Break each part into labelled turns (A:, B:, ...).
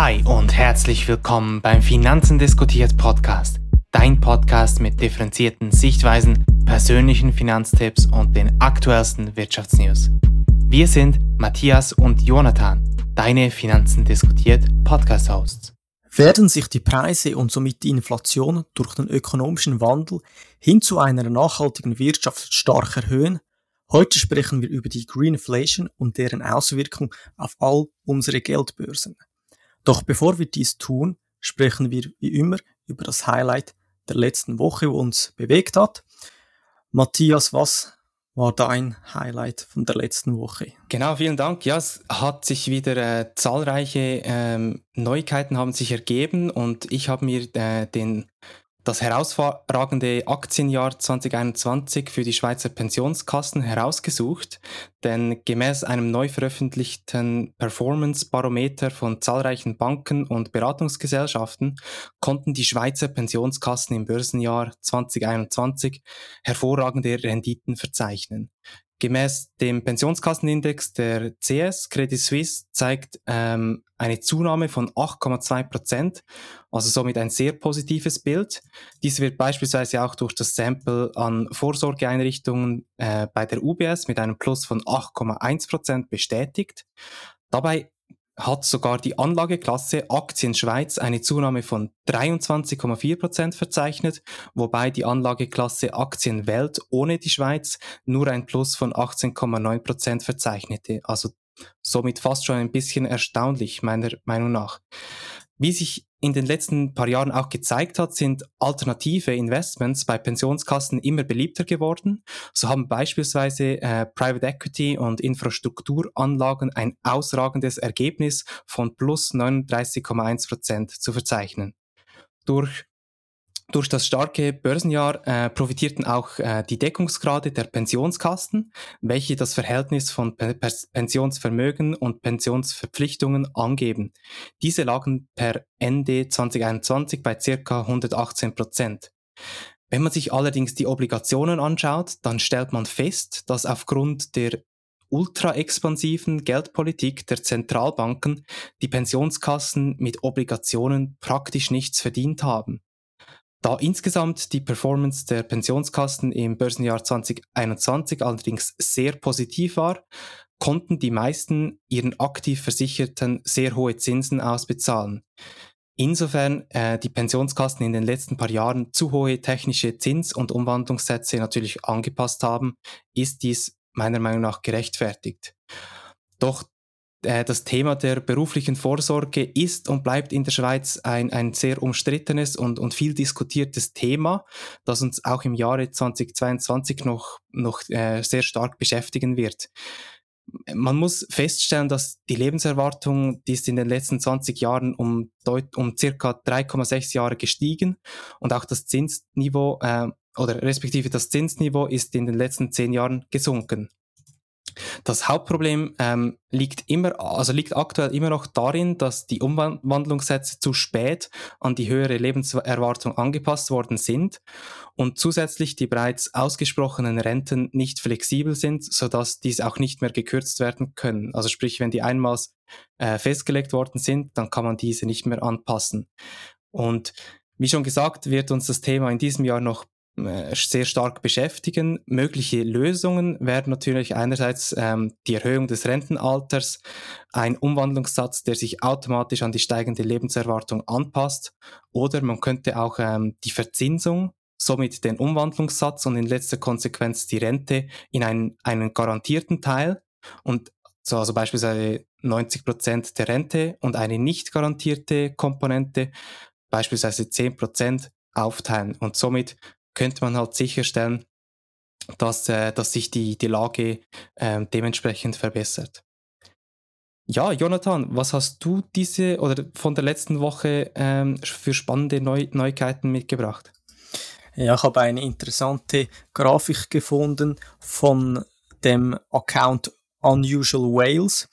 A: Hi und herzlich willkommen beim Finanzen diskutiert Podcast. Dein Podcast mit differenzierten Sichtweisen, persönlichen Finanztipps und den aktuellsten Wirtschaftsnews. Wir sind Matthias und Jonathan, deine Finanzen diskutiert Podcast-Hosts.
B: Werden sich die Preise und somit die Inflation durch den ökonomischen Wandel hin zu einer nachhaltigen Wirtschaft stark erhöhen? Heute sprechen wir über die Greenflation und deren Auswirkung auf all unsere Geldbörsen. Doch bevor wir dies tun, sprechen wir wie immer über das Highlight der letzten Woche, wo uns bewegt hat. Matthias, was war dein Highlight von der letzten Woche?
A: Genau, vielen Dank. Ja, es hat sich wieder äh, zahlreiche ähm, Neuigkeiten haben sich ergeben und ich habe mir äh, den das herausragende Aktienjahr 2021 für die Schweizer Pensionskassen herausgesucht, denn gemäß einem neu veröffentlichten Performance-Barometer von zahlreichen Banken und Beratungsgesellschaften konnten die Schweizer Pensionskassen im Börsenjahr 2021 hervorragende Renditen verzeichnen. Gemäß dem Pensionskassenindex der CS Credit Suisse zeigt ähm, eine Zunahme von 8,2 Prozent, also somit ein sehr positives Bild. Dies wird beispielsweise auch durch das Sample an Vorsorgeeinrichtungen äh, bei der UBS mit einem Plus von 8,1 Prozent bestätigt. Dabei hat sogar die Anlageklasse Aktien Schweiz eine Zunahme von 23,4 Prozent verzeichnet, wobei die Anlageklasse Aktien Welt ohne die Schweiz nur ein Plus von 18,9 Prozent verzeichnete. Also somit fast schon ein bisschen erstaunlich, meiner Meinung nach. Wie sich in den letzten paar Jahren auch gezeigt hat, sind alternative Investments bei Pensionskassen immer beliebter geworden. So haben beispielsweise äh, Private Equity und Infrastrukturanlagen ein ausragendes Ergebnis von plus 39,1 Prozent zu verzeichnen. Durch durch das starke Börsenjahr äh, profitierten auch äh, die Deckungsgrade der Pensionskassen, welche das Verhältnis von P Pensionsvermögen und Pensionsverpflichtungen angeben. Diese lagen per Ende 2021 bei circa 118 Prozent. Wenn man sich allerdings die Obligationen anschaut, dann stellt man fest, dass aufgrund der ultra-expansiven Geldpolitik der Zentralbanken die Pensionskassen mit Obligationen praktisch nichts verdient haben. Da insgesamt die Performance der Pensionskassen im Börsenjahr 2021 allerdings sehr positiv war, konnten die meisten ihren aktiv Versicherten sehr hohe Zinsen ausbezahlen. Insofern äh, die Pensionskassen in den letzten paar Jahren zu hohe technische Zins- und Umwandlungssätze natürlich angepasst haben, ist dies meiner Meinung nach gerechtfertigt. Doch das Thema der beruflichen Vorsorge ist und bleibt in der Schweiz ein, ein sehr umstrittenes und, und viel diskutiertes Thema, das uns auch im Jahre 2022 noch, noch äh, sehr stark beschäftigen wird. Man muss feststellen, dass die Lebenserwartung, die ist in den letzten 20 Jahren um, deut um circa 3,6 Jahre gestiegen und auch das Zinsniveau äh, oder respektive das Zinsniveau ist in den letzten 10 Jahren gesunken. Das Hauptproblem ähm, liegt immer, also liegt aktuell immer noch darin, dass die Umwandlungssätze zu spät an die höhere Lebenserwartung angepasst worden sind und zusätzlich die bereits ausgesprochenen Renten nicht flexibel sind, sodass diese auch nicht mehr gekürzt werden können. Also sprich, wenn die einmal äh, festgelegt worden sind, dann kann man diese nicht mehr anpassen. Und wie schon gesagt, wird uns das Thema in diesem Jahr noch sehr stark beschäftigen. Mögliche Lösungen wären natürlich einerseits ähm, die Erhöhung des Rentenalters, ein Umwandlungssatz, der sich automatisch an die steigende Lebenserwartung anpasst, oder man könnte auch ähm, die Verzinsung, somit den Umwandlungssatz und in letzter Konsequenz die Rente in einen, einen garantierten Teil. Und so also beispielsweise 90 Prozent der Rente und eine nicht garantierte Komponente, beispielsweise 10 Prozent aufteilen. Und somit könnte man halt sicherstellen, dass, äh, dass sich die, die Lage äh, dementsprechend verbessert. Ja, Jonathan, was hast du diese oder von der letzten Woche ähm, für spannende Neu Neuigkeiten mitgebracht?
B: Ja, ich habe eine interessante Grafik gefunden von dem Account Unusual Whales.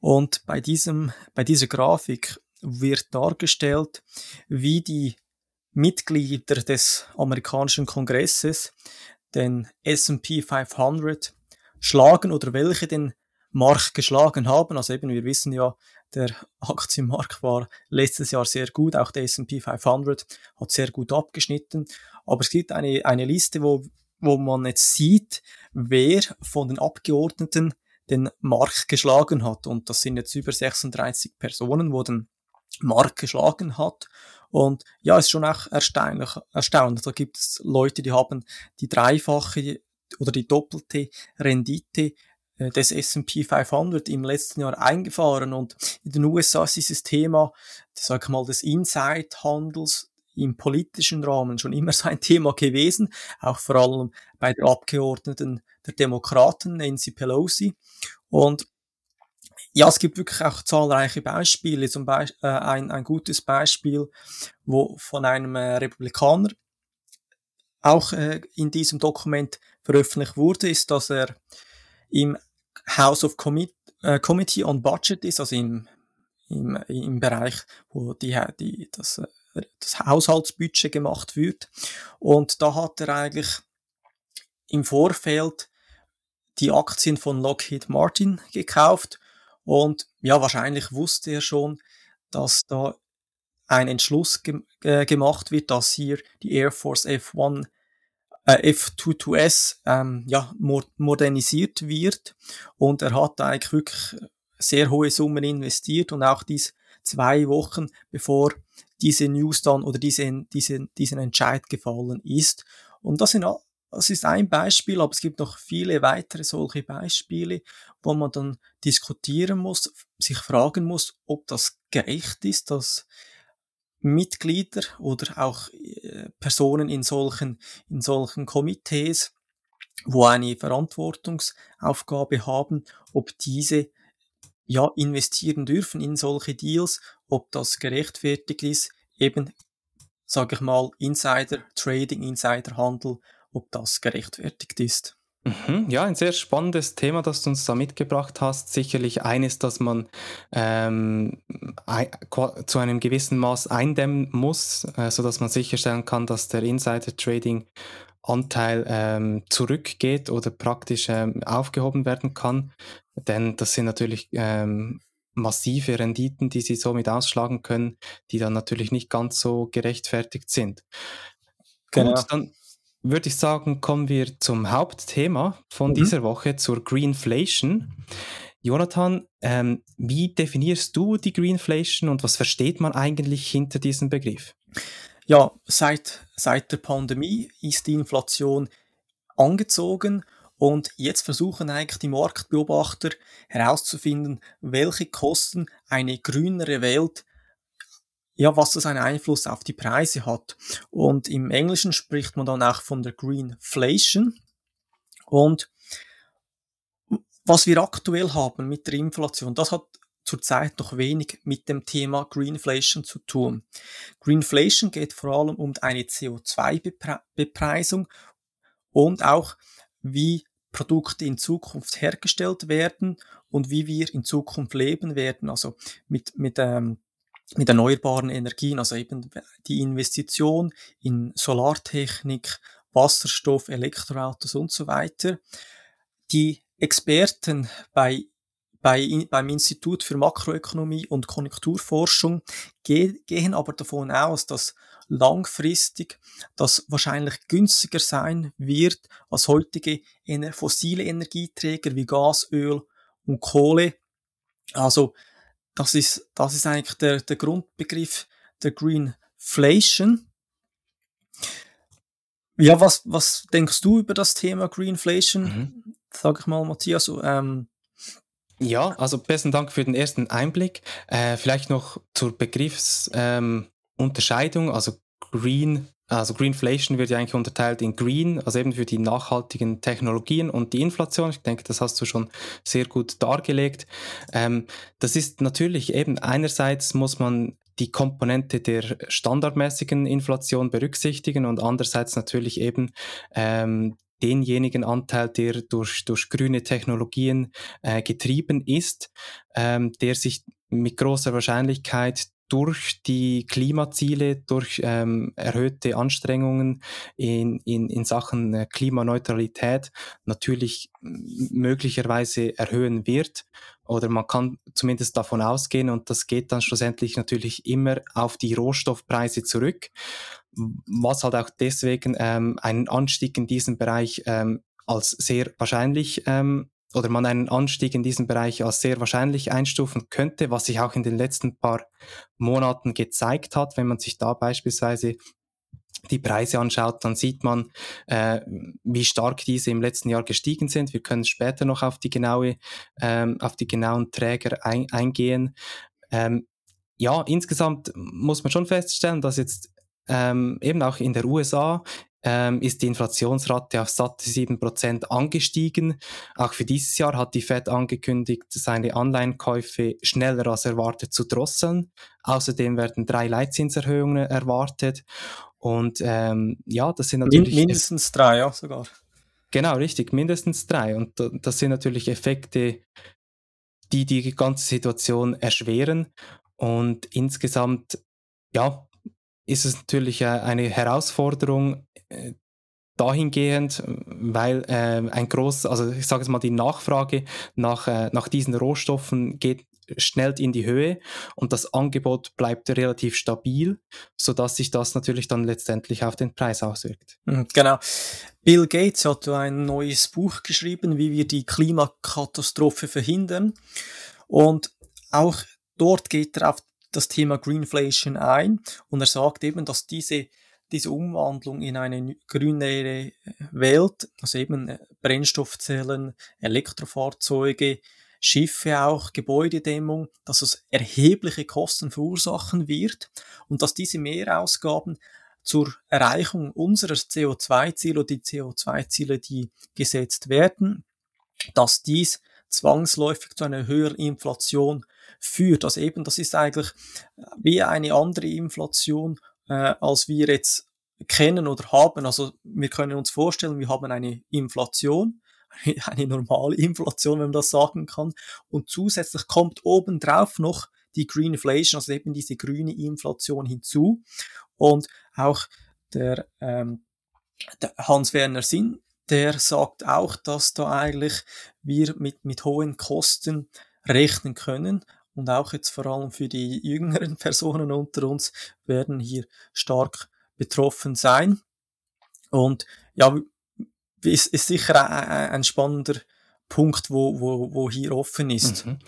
B: Und bei, diesem, bei dieser Grafik wird dargestellt, wie die Mitglieder des amerikanischen Kongresses den S&P 500 schlagen oder welche den Markt geschlagen haben. Also eben, wir wissen ja, der Aktienmarkt war letztes Jahr sehr gut, auch der S&P 500 hat sehr gut abgeschnitten. Aber es gibt eine, eine Liste, wo, wo man jetzt sieht, wer von den Abgeordneten den Markt geschlagen hat. Und das sind jetzt über 36 Personen, wo den Markt geschlagen hat. Und ja, ist schon auch erstaunlich. erstaunlich. Da gibt es Leute, die haben die dreifache oder die doppelte Rendite äh, des S&P 500 im letzten Jahr eingefahren und in den USA ist dieses Thema, sag ich mal, des Inside-Handels im politischen Rahmen schon immer so ein Thema gewesen, auch vor allem bei der Abgeordneten der Demokraten, Nancy Pelosi. Und ja, es gibt wirklich auch zahlreiche Beispiele. Zum Beispiel äh, ein, ein gutes Beispiel, wo von einem äh, Republikaner auch äh, in diesem Dokument veröffentlicht wurde, ist, dass er im House of Commit äh, Committee on Budget ist, also im, im, im Bereich, wo die, die, das, äh, das Haushaltsbudget gemacht wird. Und da hat er eigentlich im Vorfeld die Aktien von Lockheed Martin gekauft und ja, wahrscheinlich wusste er schon, dass da ein Entschluss ge äh, gemacht wird, dass hier die Air Force F1 äh, F22S ähm, ja, modernisiert wird. Und er hat eigentlich wirklich sehr hohe Summen investiert und auch dies zwei Wochen bevor diese News dann oder diese, diese, diesen Entscheid gefallen ist. Und das, sind, das ist ein Beispiel, aber es gibt noch viele weitere solche Beispiele, wo man dann diskutieren muss, sich fragen muss, ob das gerecht ist, dass Mitglieder oder auch äh, Personen in solchen, in solchen Komitees, wo eine Verantwortungsaufgabe haben, ob diese ja investieren dürfen in solche Deals, ob das gerechtfertigt ist, eben, sage ich mal, Insider Trading, Insider Handel, ob das gerechtfertigt ist.
A: Mhm, ja, ein sehr spannendes Thema, das du uns da mitgebracht hast. Sicherlich eines, das man ähm, zu einem gewissen Maß eindämmen muss, äh, sodass man sicherstellen kann, dass der Insider-Trading-Anteil ähm, zurückgeht oder praktisch ähm, aufgehoben werden kann. Denn das sind natürlich ähm, massive Renditen, die sie somit ausschlagen können, die dann natürlich nicht ganz so gerechtfertigt sind. Genau. Gut, dann würde ich sagen, kommen wir zum Hauptthema von mhm. dieser Woche, zur Greenflation. Jonathan, ähm, wie definierst du die Greenflation und was versteht man eigentlich hinter diesem Begriff?
B: Ja, seit, seit der Pandemie ist die Inflation angezogen und jetzt versuchen eigentlich die Marktbeobachter herauszufinden, welche Kosten eine grünere Welt ja, was das einen Einfluss auf die Preise hat. Und im Englischen spricht man dann auch von der Greenflation. Und was wir aktuell haben mit der Inflation, das hat zurzeit noch wenig mit dem Thema Greenflation zu tun. Greenflation geht vor allem um eine CO2-Bepreisung und auch wie Produkte in Zukunft hergestellt werden und wie wir in Zukunft leben werden. Also mit, mit ähm, mit erneuerbaren Energien, also eben die Investition in Solartechnik, Wasserstoff, Elektroautos und so weiter. Die Experten bei, bei, beim Institut für Makroökonomie und Konjunkturforschung ge gehen aber davon aus, dass langfristig das wahrscheinlich günstiger sein wird als heutige fossile Energieträger wie Gas, Öl und Kohle. Also das ist, das ist eigentlich der, der Grundbegriff der Greenflation. Ja, was, was denkst du über das Thema Greenflation? Mhm. Sag ich mal, Matthias. Ähm,
A: ja, also besten Dank für den ersten Einblick. Äh, vielleicht noch zur Begriffsunterscheidung. Ähm, also Green also Greenflation wird ja eigentlich unterteilt in Green, also eben für die nachhaltigen Technologien und die Inflation. Ich denke, das hast du schon sehr gut dargelegt. Ähm, das ist natürlich eben einerseits muss man die Komponente der standardmäßigen Inflation berücksichtigen und andererseits natürlich eben ähm, denjenigen Anteil, der durch, durch grüne Technologien äh, getrieben ist, ähm, der sich mit großer Wahrscheinlichkeit durch die Klimaziele, durch ähm, erhöhte Anstrengungen in, in, in Sachen äh, Klimaneutralität natürlich möglicherweise erhöhen wird. Oder man kann zumindest davon ausgehen und das geht dann schlussendlich natürlich immer auf die Rohstoffpreise zurück, was halt auch deswegen ähm, einen Anstieg in diesem Bereich ähm, als sehr wahrscheinlich ähm, oder man einen Anstieg in diesem Bereich als sehr wahrscheinlich einstufen könnte, was sich auch in den letzten paar Monaten gezeigt hat. Wenn man sich da beispielsweise die Preise anschaut, dann sieht man, äh, wie stark diese im letzten Jahr gestiegen sind. Wir können später noch auf die genaue, ähm, auf die genauen Träger ein, eingehen. Ähm, ja, insgesamt muss man schon feststellen, dass jetzt ähm, eben auch in der USA ähm, ist die Inflationsrate auf satte 7% angestiegen. Auch für dieses Jahr hat die Fed angekündigt, seine Anleihenkäufe schneller als erwartet zu drosseln. Außerdem werden drei Leitzinserhöhungen erwartet. Und ähm, ja, das sind natürlich.
B: Mindestens drei, ja, sogar.
A: Genau, richtig, mindestens drei. Und das sind natürlich Effekte, die die ganze Situation erschweren. Und insgesamt, ja, ist es natürlich eine Herausforderung äh, dahingehend, weil äh, ein groß, also ich sage es mal, die Nachfrage nach, äh, nach diesen Rohstoffen geht schnell in die Höhe und das Angebot bleibt relativ stabil, sodass sich das natürlich dann letztendlich auf den Preis auswirkt.
B: Mhm, genau. Bill Gates hat ein neues Buch geschrieben, wie wir die Klimakatastrophe verhindern. Und auch dort geht er auf das Thema Greenflation ein. Und er sagt eben, dass diese, diese Umwandlung in eine grünere Welt, also eben äh, Brennstoffzellen, Elektrofahrzeuge, Schiffe auch, Gebäudedämmung, dass es erhebliche Kosten verursachen wird und dass diese Mehrausgaben zur Erreichung unserer CO2-Ziele oder die CO2-Ziele, die gesetzt werden, dass dies zwangsläufig zu einer höheren Inflation führt. Also eben, das ist eigentlich wie eine andere Inflation, äh, als wir jetzt kennen oder haben. Also wir können uns vorstellen, wir haben eine Inflation, eine normale Inflation, wenn man das sagen kann. Und zusätzlich kommt obendrauf noch die Greenflation, also eben diese grüne Inflation hinzu. Und auch der, ähm, der Hans-Werner Sinn, der sagt auch, dass da eigentlich wir mit, mit hohen Kosten rechnen können. Und auch jetzt vor allem für die jüngeren Personen unter uns werden hier stark betroffen sein. Und ja, ist, ist sicher ein, spannender Punkt, wo, wo, wo hier offen ist. Mhm.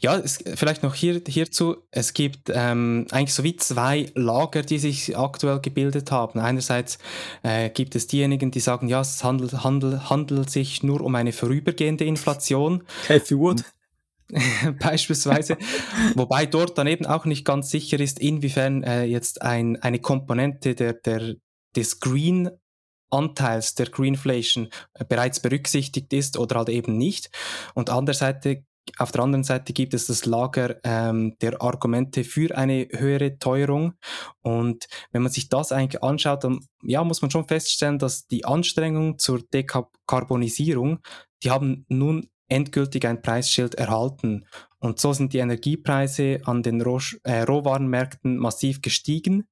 A: Ja, es, vielleicht noch hier, hierzu. Es gibt ähm, eigentlich so wie zwei Lager, die sich aktuell gebildet haben. Einerseits äh, gibt es diejenigen, die sagen, ja, es handelt, handelt, handelt sich nur um eine vorübergehende Inflation.
B: Cathy Wood.
A: beispielsweise, wobei dort dann eben auch nicht ganz sicher ist, inwiefern äh, jetzt ein, eine Komponente der, der, des Green Anteils der Greenflation äh, bereits berücksichtigt ist oder halt eben nicht. Und andererseits auf der anderen Seite gibt es das Lager ähm, der Argumente für eine höhere Teuerung. Und wenn man sich das eigentlich anschaut, dann ja, muss man schon feststellen, dass die Anstrengungen zur Dekarbonisierung, die haben nun endgültig ein Preisschild erhalten. Und so sind die Energiepreise an den Roh äh, Rohwarenmärkten massiv gestiegen.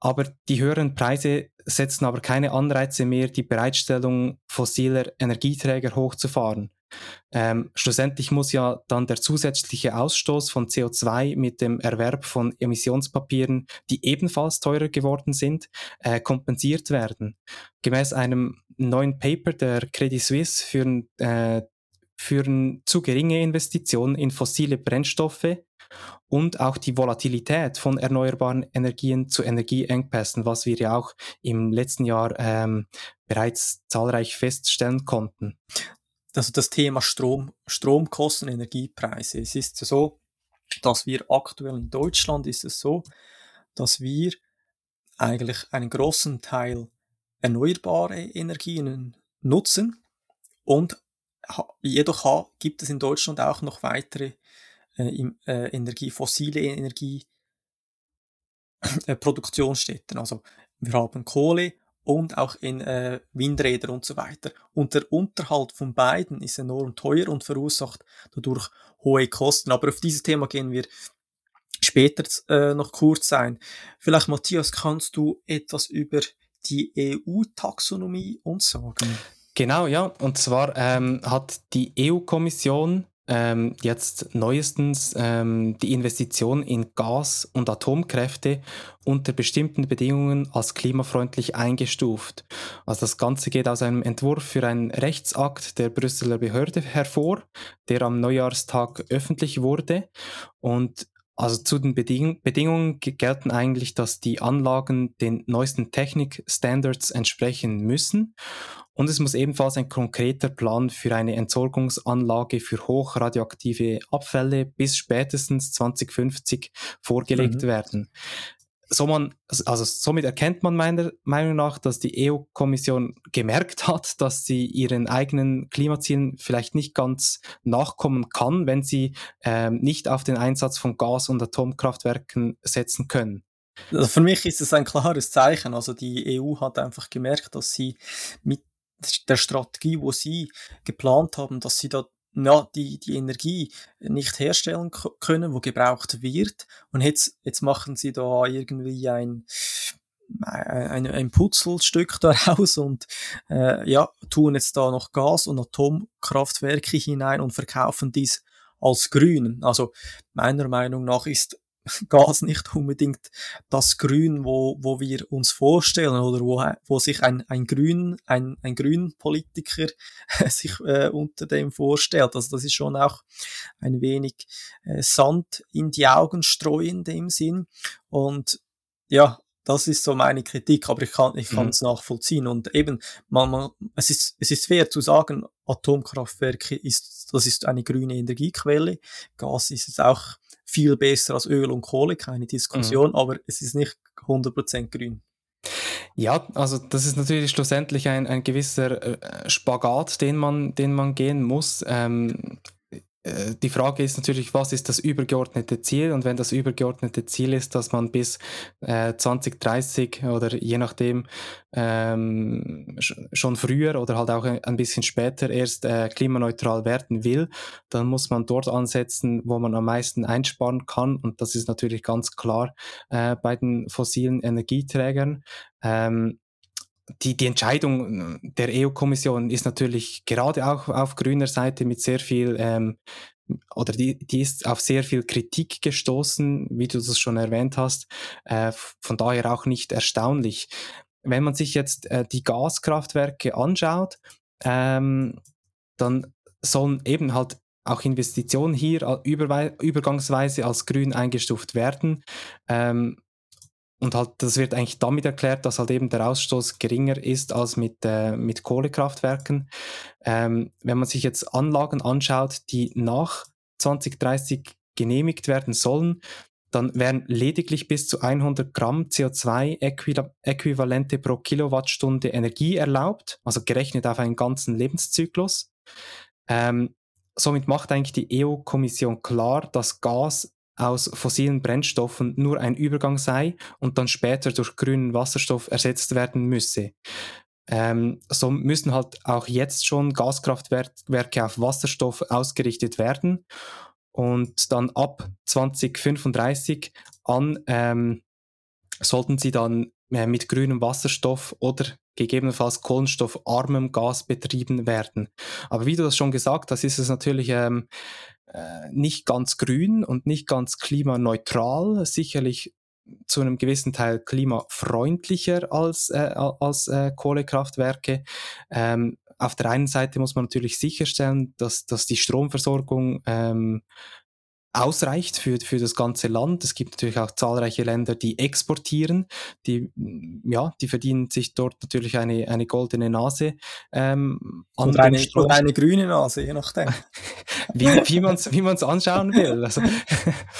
A: Aber die höheren Preise setzen aber keine Anreize mehr, die Bereitstellung fossiler Energieträger hochzufahren. Ähm, schlussendlich muss ja dann der zusätzliche Ausstoß von CO2 mit dem Erwerb von Emissionspapieren, die ebenfalls teurer geworden sind, äh, kompensiert werden. Gemäß einem neuen Paper der Credit Suisse führen, äh, führen zu geringe Investitionen in fossile Brennstoffe und auch die Volatilität von erneuerbaren Energien zu Energieengpässen, was wir ja auch im letzten Jahr ähm, bereits zahlreich feststellen konnten.
B: Also das Thema Strom, Stromkosten, Energiepreise. Es ist so, dass wir aktuell in Deutschland ist es so, dass wir eigentlich einen großen Teil erneuerbare Energien nutzen und jedoch gibt es in Deutschland auch noch weitere äh, äh, Energie, fossile Energie äh. Also wir haben Kohle und auch in äh, Windräder und so weiter. Und der Unterhalt von beiden ist enorm teuer und verursacht dadurch hohe Kosten. Aber auf dieses Thema gehen wir später äh, noch kurz sein. Vielleicht, Matthias, kannst du etwas über die EU-Taxonomie uns sagen?
A: Genau, ja. Und zwar ähm, hat die EU-Kommission ähm, jetzt neuestens ähm, die Investition in Gas- und Atomkräfte unter bestimmten Bedingungen als klimafreundlich eingestuft. Also das Ganze geht aus einem Entwurf für einen Rechtsakt der Brüsseler Behörde hervor, der am Neujahrstag öffentlich wurde. Und also zu den Beding Bedingungen gelten eigentlich, dass die Anlagen den neuesten Technikstandards entsprechen müssen. Und es muss ebenfalls ein konkreter Plan für eine Entsorgungsanlage für hochradioaktive Abfälle bis spätestens 2050 vorgelegt mhm. werden so man, also somit erkennt man meiner Meinung nach, dass die EU-Kommission gemerkt hat, dass sie ihren eigenen Klimazielen vielleicht nicht ganz nachkommen kann, wenn sie ähm, nicht auf den Einsatz von Gas- und Atomkraftwerken setzen können.
B: Also für mich ist es ein klares Zeichen. Also die EU hat einfach gemerkt, dass sie mit der Strategie, wo sie geplant haben, dass sie da ja, die, die Energie nicht herstellen können, wo gebraucht wird. Und jetzt, jetzt machen sie da irgendwie ein, ein, ein Putzelstück daraus und äh, ja, tun jetzt da noch Gas- und Atomkraftwerke hinein und verkaufen dies als grün. Also meiner Meinung nach ist Gas nicht unbedingt das Grün, wo, wo wir uns vorstellen oder wo, wo sich ein, ein Grün, ein, ein Grünpolitiker sich äh, unter dem vorstellt. Also das ist schon auch ein wenig äh, Sand in die Augen streuen in dem Sinn. Und ja, das ist so meine Kritik, aber ich kann ich kann es mhm. nachvollziehen und eben man, man, es ist es ist schwer zu sagen, Atomkraftwerke ist das ist eine grüne Energiequelle, Gas ist es auch viel besser als Öl und Kohle, keine Diskussion, mhm. aber es ist nicht 100% grün.
A: Ja, also das ist natürlich schlussendlich ein, ein gewisser äh, Spagat, den man, den man gehen muss. Ähm, äh, die Frage ist natürlich, was ist das übergeordnete Ziel? Und wenn das übergeordnete Ziel ist, dass man bis äh, 2030 oder je nachdem ähm, schon früher oder halt auch ein bisschen später erst äh, klimaneutral werden will, dann muss man dort ansetzen, wo man am meisten einsparen kann. Und das ist natürlich ganz klar äh, bei den fossilen Energieträgern. Ähm, die, die Entscheidung der EU-Kommission ist natürlich gerade auch auf grüner Seite mit sehr viel ähm, oder die, die ist auf sehr viel Kritik gestoßen, wie du das schon erwähnt hast. Äh, von daher auch nicht erstaunlich. Wenn man sich jetzt äh, die Gaskraftwerke anschaut, ähm, dann sollen eben halt auch Investitionen hier übergangsweise als grün eingestuft werden. Ähm, und halt, das wird eigentlich damit erklärt, dass halt eben der Ausstoß geringer ist als mit, äh, mit Kohlekraftwerken. Ähm, wenn man sich jetzt Anlagen anschaut, die nach 2030 genehmigt werden sollen, dann wären lediglich bis zu 100 Gramm CO2-Äquivalente pro Kilowattstunde Energie erlaubt, also gerechnet auf einen ganzen Lebenszyklus. Ähm, somit macht eigentlich die EU-Kommission klar, dass Gas aus fossilen Brennstoffen nur ein Übergang sei und dann später durch grünen Wasserstoff ersetzt werden müsse. Ähm, so müssen halt auch jetzt schon Gaskraftwerke auf Wasserstoff ausgerichtet werden und dann ab 2035 an ähm, sollten sie dann äh, mit grünem Wasserstoff oder gegebenenfalls kohlenstoffarmem Gas betrieben werden. Aber wie du das schon gesagt hast, ist es natürlich ähm, äh, nicht ganz grün und nicht ganz klimaneutral, sicherlich zu einem gewissen Teil klimafreundlicher als, äh, als äh, Kohlekraftwerke. Ähm, auf der einen Seite muss man natürlich sicherstellen, dass, dass die Stromversorgung ähm, ausreicht für, für das ganze Land. Es gibt natürlich auch zahlreiche Länder, die exportieren, die, ja, die verdienen sich dort natürlich eine, eine goldene Nase.
B: Ähm, oder, eine, oder eine grüne Nase, je nachdem.
A: wie wie man es wie man's anschauen will. Also,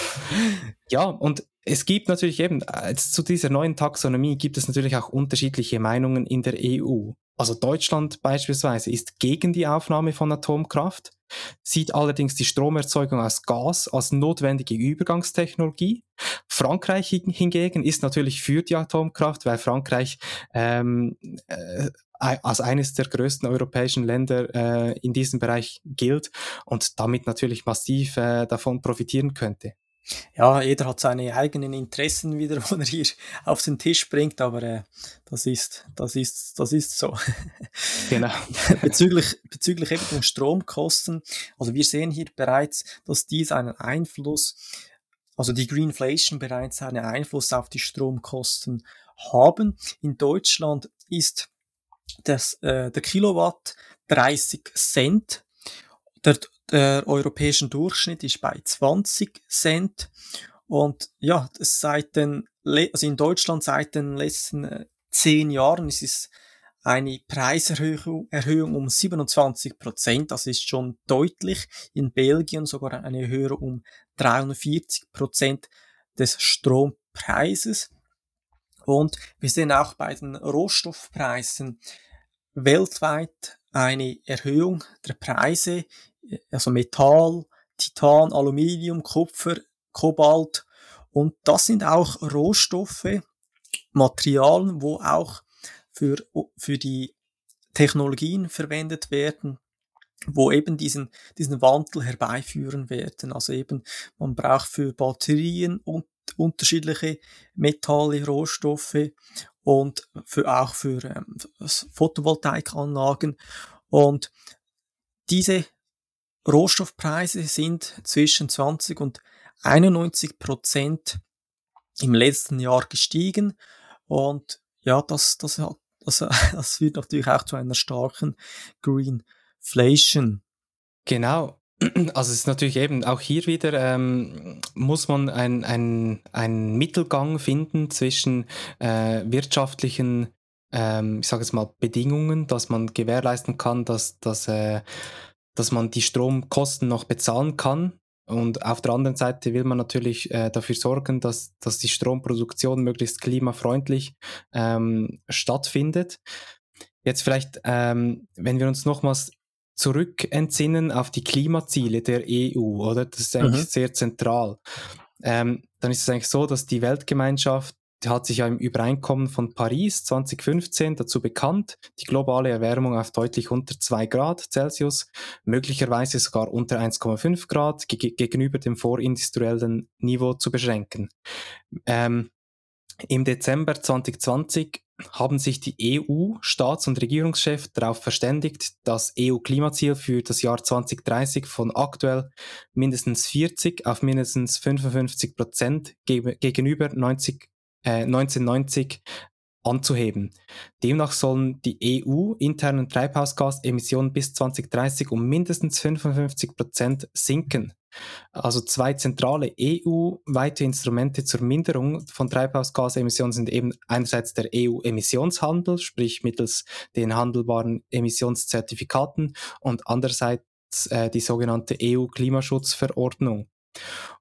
A: ja, und es gibt natürlich eben, jetzt zu dieser neuen Taxonomie gibt es natürlich auch unterschiedliche Meinungen in der EU. Also Deutschland beispielsweise ist gegen die Aufnahme von Atomkraft sieht allerdings die Stromerzeugung aus Gas als notwendige Übergangstechnologie. Frankreich hingegen ist natürlich für die Atomkraft, weil Frankreich ähm, äh, als eines der größten europäischen Länder äh, in diesem Bereich gilt und damit natürlich massiv äh, davon profitieren könnte.
B: Ja, jeder hat seine eigenen Interessen wieder, wo er hier auf den Tisch bringt, aber äh, das ist, das ist, das ist so. Genau. bezüglich, bezüglich eben den Stromkosten, also wir sehen hier bereits, dass dies einen Einfluss, also die Greenflation bereits einen Einfluss auf die Stromkosten haben. In Deutschland ist das, äh, der Kilowatt 30 Cent. Der der europäische Durchschnitt ist bei 20 Cent. Und ja, seit den, also in Deutschland seit den letzten äh, zehn Jahren ist es eine Preiserhöhung Erhöhung um 27 Prozent. Das ist schon deutlich. In Belgien sogar eine Erhöhung um 43 Prozent des Strompreises. Und wir sehen auch bei den Rohstoffpreisen weltweit eine Erhöhung der Preise also Metall, Titan, Aluminium, Kupfer, Kobalt. Und das sind auch Rohstoffe, Materialien, wo auch für, für die Technologien verwendet werden, wo eben diesen, diesen Wandel herbeiführen werden. Also eben, man braucht für Batterien und unterschiedliche Metalle, Rohstoffe und für, auch für ähm, Photovoltaikanlagen. Und diese Rohstoffpreise sind zwischen 20 und 91 Prozent im letzten Jahr gestiegen und ja, das, das, das, das führt natürlich auch zu einer starken Greenflation.
A: Genau. Also es ist natürlich eben auch hier wieder ähm, muss man einen ein Mittelgang finden zwischen äh, wirtschaftlichen, ähm, ich sage es mal, Bedingungen, dass man gewährleisten kann, dass, dass äh, dass man die Stromkosten noch bezahlen kann. Und auf der anderen Seite will man natürlich äh, dafür sorgen, dass, dass die Stromproduktion möglichst klimafreundlich ähm, stattfindet. Jetzt vielleicht, ähm, wenn wir uns nochmals zurück entsinnen auf die Klimaziele der EU, oder? Das ist eigentlich mhm. sehr zentral. Ähm, dann ist es eigentlich so, dass die Weltgemeinschaft hat sich ja im Übereinkommen von Paris 2015 dazu bekannt, die globale Erwärmung auf deutlich unter 2 Grad Celsius, möglicherweise sogar unter 1,5 Grad ge gegenüber dem vorindustriellen Niveau zu beschränken. Ähm, Im Dezember 2020 haben sich die EU-Staats- und Regierungschefs darauf verständigt, das EU-Klimaziel für das Jahr 2030 von aktuell mindestens 40 auf mindestens 55 Prozent gegenüber 90 1990 äh, anzuheben. Demnach sollen die EU-internen Treibhausgasemissionen bis 2030 um mindestens 55 Prozent sinken. Also zwei zentrale EU-weite Instrumente zur Minderung von Treibhausgasemissionen sind eben einerseits der EU-Emissionshandel, sprich mittels den handelbaren Emissionszertifikaten und andererseits äh, die sogenannte EU-Klimaschutzverordnung.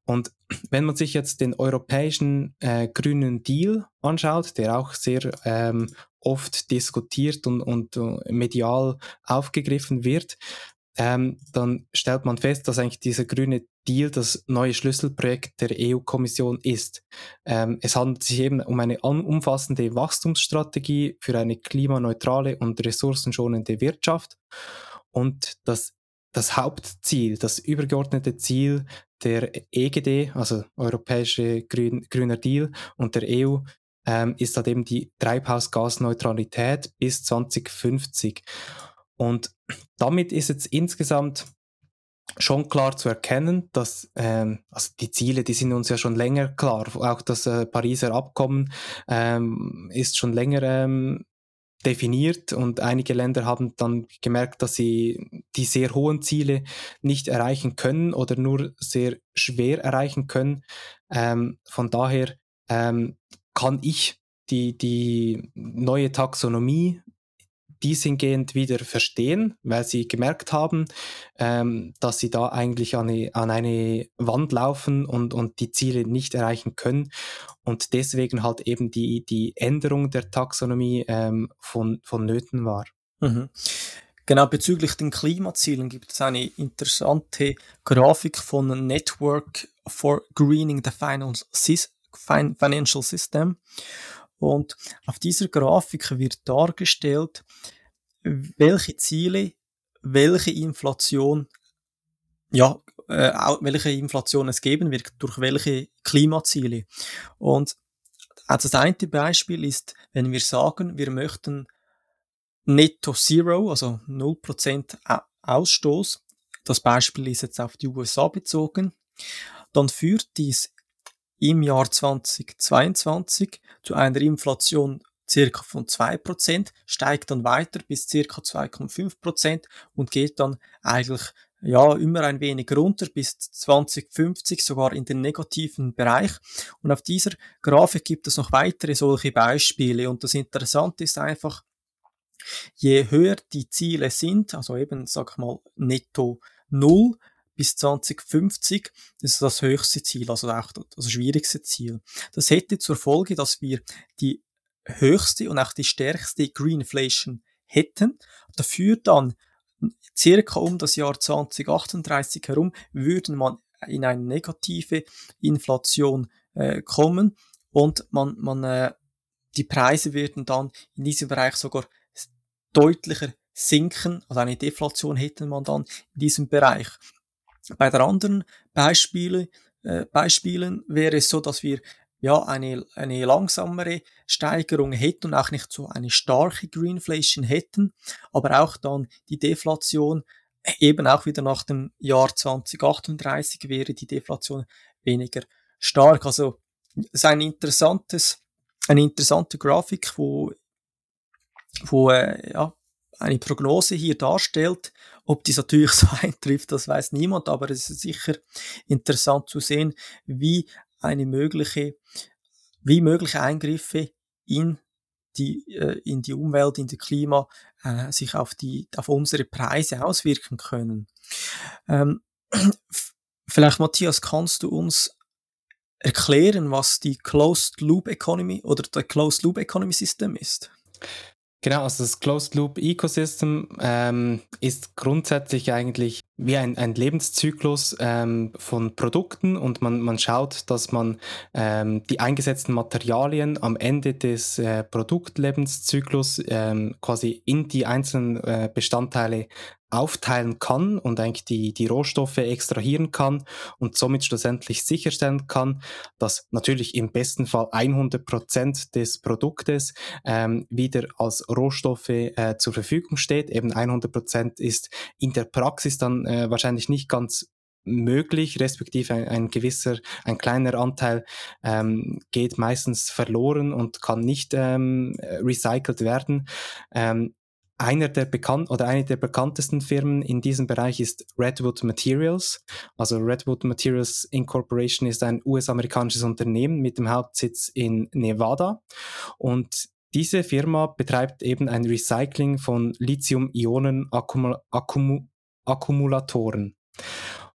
A: Und wenn man sich jetzt den europäischen äh, grünen Deal anschaut, der auch sehr ähm, oft diskutiert und, und uh, medial aufgegriffen wird, ähm, dann stellt man fest, dass eigentlich dieser grüne Deal das neue Schlüsselprojekt der EU-Kommission ist. Ähm, es handelt sich eben um eine umfassende Wachstumsstrategie für eine klimaneutrale und ressourcenschonende Wirtschaft. Und das das Hauptziel, das übergeordnete Ziel der EGD, also Europäische Grün, Grüner Deal und der EU, ähm, ist halt eben die Treibhausgasneutralität bis 2050. Und damit ist jetzt insgesamt schon klar zu erkennen, dass ähm, also die Ziele, die sind uns ja schon länger klar. Auch das äh, Pariser Abkommen ähm, ist schon länger ähm, definiert und einige Länder haben dann gemerkt, dass sie die sehr hohen Ziele nicht erreichen können oder nur sehr schwer erreichen können. Ähm, von daher ähm, kann ich die, die neue Taxonomie dieshingehend wieder verstehen, weil sie gemerkt haben, ähm, dass sie da eigentlich an eine, an eine Wand laufen und, und die Ziele nicht erreichen können und deswegen halt eben die, die Änderung der Taxonomie ähm, von, vonnöten war.
B: Mhm. Genau, bezüglich den Klimazielen gibt es eine interessante Grafik von Network for Greening the Financial System. Und auf dieser Grafik wird dargestellt, welche Ziele, welche Inflation ja, äh, welche Inflation es geben wird, durch welche Klimaziele. Und also das eine Beispiel ist, wenn wir sagen, wir möchten Netto Zero, also 0% Ausstoß, das Beispiel ist jetzt auf die USA bezogen, dann führt dies im Jahr 2022 zu einer Inflation circa von 2%, steigt dann weiter bis circa 2,5% und geht dann eigentlich ja, immer ein wenig runter bis 2050 sogar in den negativen Bereich. Und auf dieser Grafik gibt es noch weitere solche Beispiele. Und das Interessante ist einfach, je höher die Ziele sind, also eben, sag mal, netto null bis 2050, das ist das höchste Ziel, also auch das schwierigste Ziel. Das hätte zur Folge, dass wir die höchste und auch die stärkste Greenflation hätten. Dafür dann circa um das Jahr 2038 herum würden man in eine negative Inflation äh, kommen und man, man äh, die Preise würden dann in diesem Bereich sogar deutlicher sinken, also eine Deflation hätte man dann in diesem Bereich. Bei der anderen Beispiele, äh, Beispielen wäre es so, dass wir ja, eine, eine langsamere Steigerung hätten und auch nicht so eine starke Greenflation hätten, aber auch dann die Deflation eben auch wieder nach dem Jahr 2038 wäre die Deflation weniger stark. Also es ist ein interessantes, eine interessante Grafik, wo, wo äh, ja, eine Prognose hier darstellt. Ob dies natürlich so eintrifft, das weiß niemand, aber es ist sicher interessant zu sehen, wie eine mögliche, wie mögliche Eingriffe in die, äh, in die Umwelt, in das Klima äh, sich auf, die, auf unsere Preise auswirken können. Ähm, vielleicht, Matthias, kannst du uns erklären, was die Closed Loop Economy oder der Closed Loop Economy System ist?
A: Genau, also das Closed Loop Ecosystem ähm, ist grundsätzlich eigentlich wie ein, ein Lebenszyklus ähm, von Produkten und man, man schaut, dass man ähm, die eingesetzten Materialien am Ende des äh, Produktlebenszyklus ähm, quasi in die einzelnen äh, Bestandteile aufteilen kann und eigentlich die, die Rohstoffe extrahieren kann und somit schlussendlich sicherstellen kann, dass natürlich im besten Fall 100 Prozent des Produktes ähm, wieder als Rohstoffe äh, zur Verfügung steht. Eben 100 Prozent ist in der Praxis dann äh, wahrscheinlich nicht ganz möglich, respektive ein, ein gewisser, ein kleiner Anteil ähm, geht meistens verloren und kann nicht ähm, recycelt werden. Ähm, einer der bekannt oder eine der bekanntesten Firmen in diesem Bereich ist Redwood Materials. Also Redwood Materials Incorporation ist ein US-amerikanisches Unternehmen mit dem Hauptsitz in Nevada und diese Firma betreibt eben ein Recycling von Lithium-Ionen-Akkumulatoren.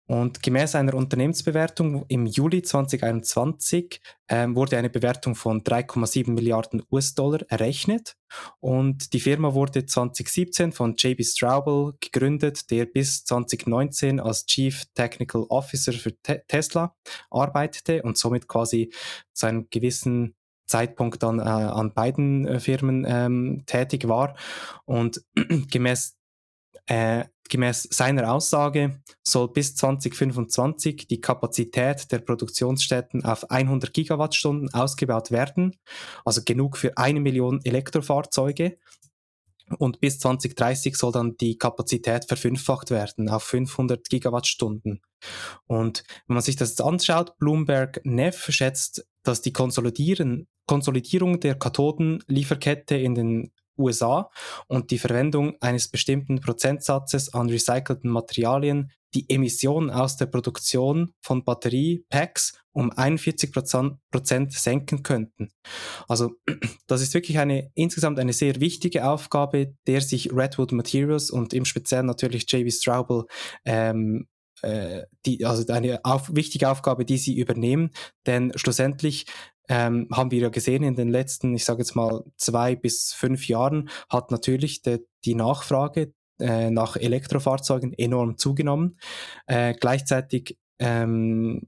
A: Und gemäß einer Unternehmensbewertung im Juli 2021 äh, wurde eine Bewertung von 3,7 Milliarden US-Dollar errechnet. Und die Firma wurde 2017 von JB Straubel gegründet, der bis 2019 als Chief Technical Officer für Te Tesla arbeitete und somit quasi zu einem gewissen Zeitpunkt dann äh, an beiden äh, Firmen ähm, tätig war. Und gemäß äh, gemäß seiner Aussage soll bis 2025 die Kapazität der Produktionsstätten auf 100 Gigawattstunden ausgebaut werden, also genug für eine Million Elektrofahrzeuge. Und bis 2030 soll dann die Kapazität verfünffacht werden auf 500 Gigawattstunden. Und wenn man sich das jetzt anschaut, Bloomberg Neff schätzt, dass die Konsolidierung der Kathodenlieferkette in den USA und die Verwendung eines bestimmten Prozentsatzes an recycelten Materialien die Emissionen aus der Produktion von Batteriepacks um 41 Prozent senken könnten. Also das ist wirklich eine insgesamt eine sehr wichtige Aufgabe, der sich Redwood Materials und im Speziellen natürlich JB Straubel ähm, äh, die, also eine auf, wichtige Aufgabe, die sie übernehmen, denn schlussendlich ähm, haben wir ja gesehen in den letzten, ich sage jetzt mal zwei bis fünf Jahren, hat natürlich de, die Nachfrage äh, nach Elektrofahrzeugen enorm zugenommen. Äh, gleichzeitig ähm,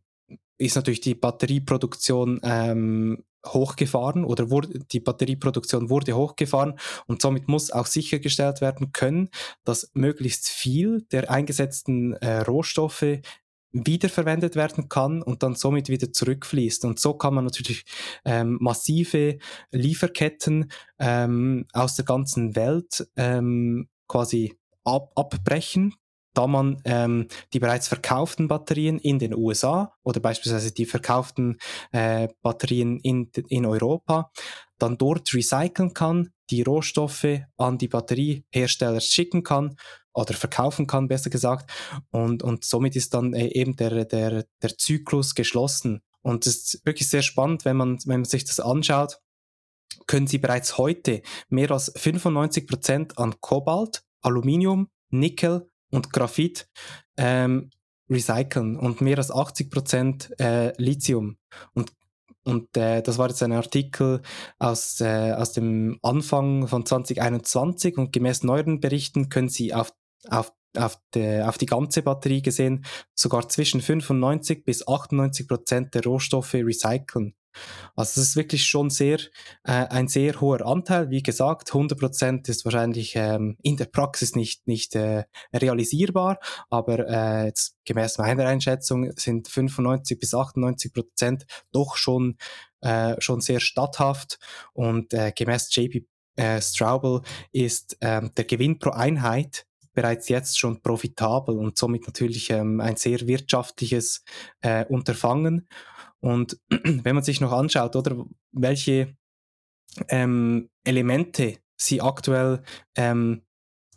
A: ist natürlich die Batterieproduktion ähm, hochgefahren oder wurde, die Batterieproduktion wurde hochgefahren und somit muss auch sichergestellt werden können, dass möglichst viel der eingesetzten äh, Rohstoffe wiederverwendet werden kann und dann somit wieder zurückfließt. Und so kann man natürlich ähm, massive Lieferketten ähm, aus der ganzen Welt ähm, quasi ab abbrechen, da man ähm, die bereits verkauften Batterien in den USA oder beispielsweise die verkauften äh, Batterien in, in Europa dann dort recyceln kann, die Rohstoffe an die Batteriehersteller schicken kann oder verkaufen kann, besser gesagt. Und, und somit ist dann äh, eben der, der, der Zyklus geschlossen. Und es ist wirklich sehr spannend, wenn man, wenn man sich das anschaut, können Sie bereits heute mehr als 95 Prozent an Kobalt, Aluminium, Nickel und Graphit ähm, recyceln und mehr als 80 Prozent äh, Lithium. Und und äh, das war jetzt ein Artikel aus, äh, aus dem Anfang von 2021 und gemäß neueren Berichten können Sie auf, auf, auf, de, auf die ganze Batterie gesehen sogar zwischen 95 bis 98 Prozent der Rohstoffe recyceln. Also es ist wirklich schon sehr äh, ein sehr hoher Anteil. Wie gesagt, 100% ist wahrscheinlich ähm, in der Praxis nicht, nicht äh, realisierbar, aber äh, jetzt gemäß meiner Einschätzung sind 95 bis 98% doch schon, äh, schon sehr statthaft und äh, gemäß JP äh, Straubel ist äh, der Gewinn pro Einheit bereits jetzt schon profitabel und somit natürlich ähm, ein sehr wirtschaftliches äh, Unterfangen. Und wenn man sich noch anschaut, oder welche ähm, Elemente sie aktuell ähm,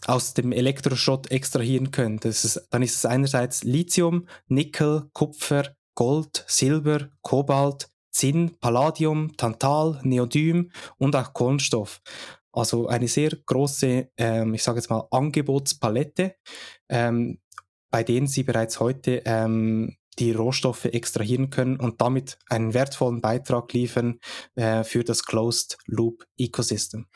A: aus dem Elektroschrott extrahieren können, ist, dann ist es einerseits Lithium, Nickel, Kupfer, Gold, Silber, Kobalt, Zinn, Palladium, Tantal, Neodym und auch Kohlenstoff. Also eine sehr große, ähm, ich sage jetzt mal, Angebotspalette, ähm, bei denen Sie bereits heute ähm, die Rohstoffe extrahieren können und damit einen wertvollen Beitrag liefern äh, für das Closed Loop Ecosystem.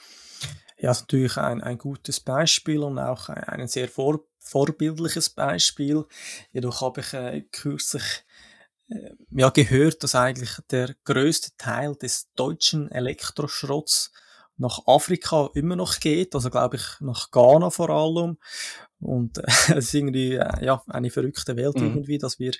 B: Ja, ist natürlich ein, ein gutes Beispiel und auch ein, ein sehr vor, vorbildliches Beispiel. Jedoch habe ich äh, kürzlich äh, ja, gehört, dass eigentlich der größte Teil des deutschen Elektroschrotts nach Afrika immer noch geht, also glaube ich nach Ghana vor allem. Und äh, es ist irgendwie äh, ja, eine verrückte Welt mhm. irgendwie, dass wir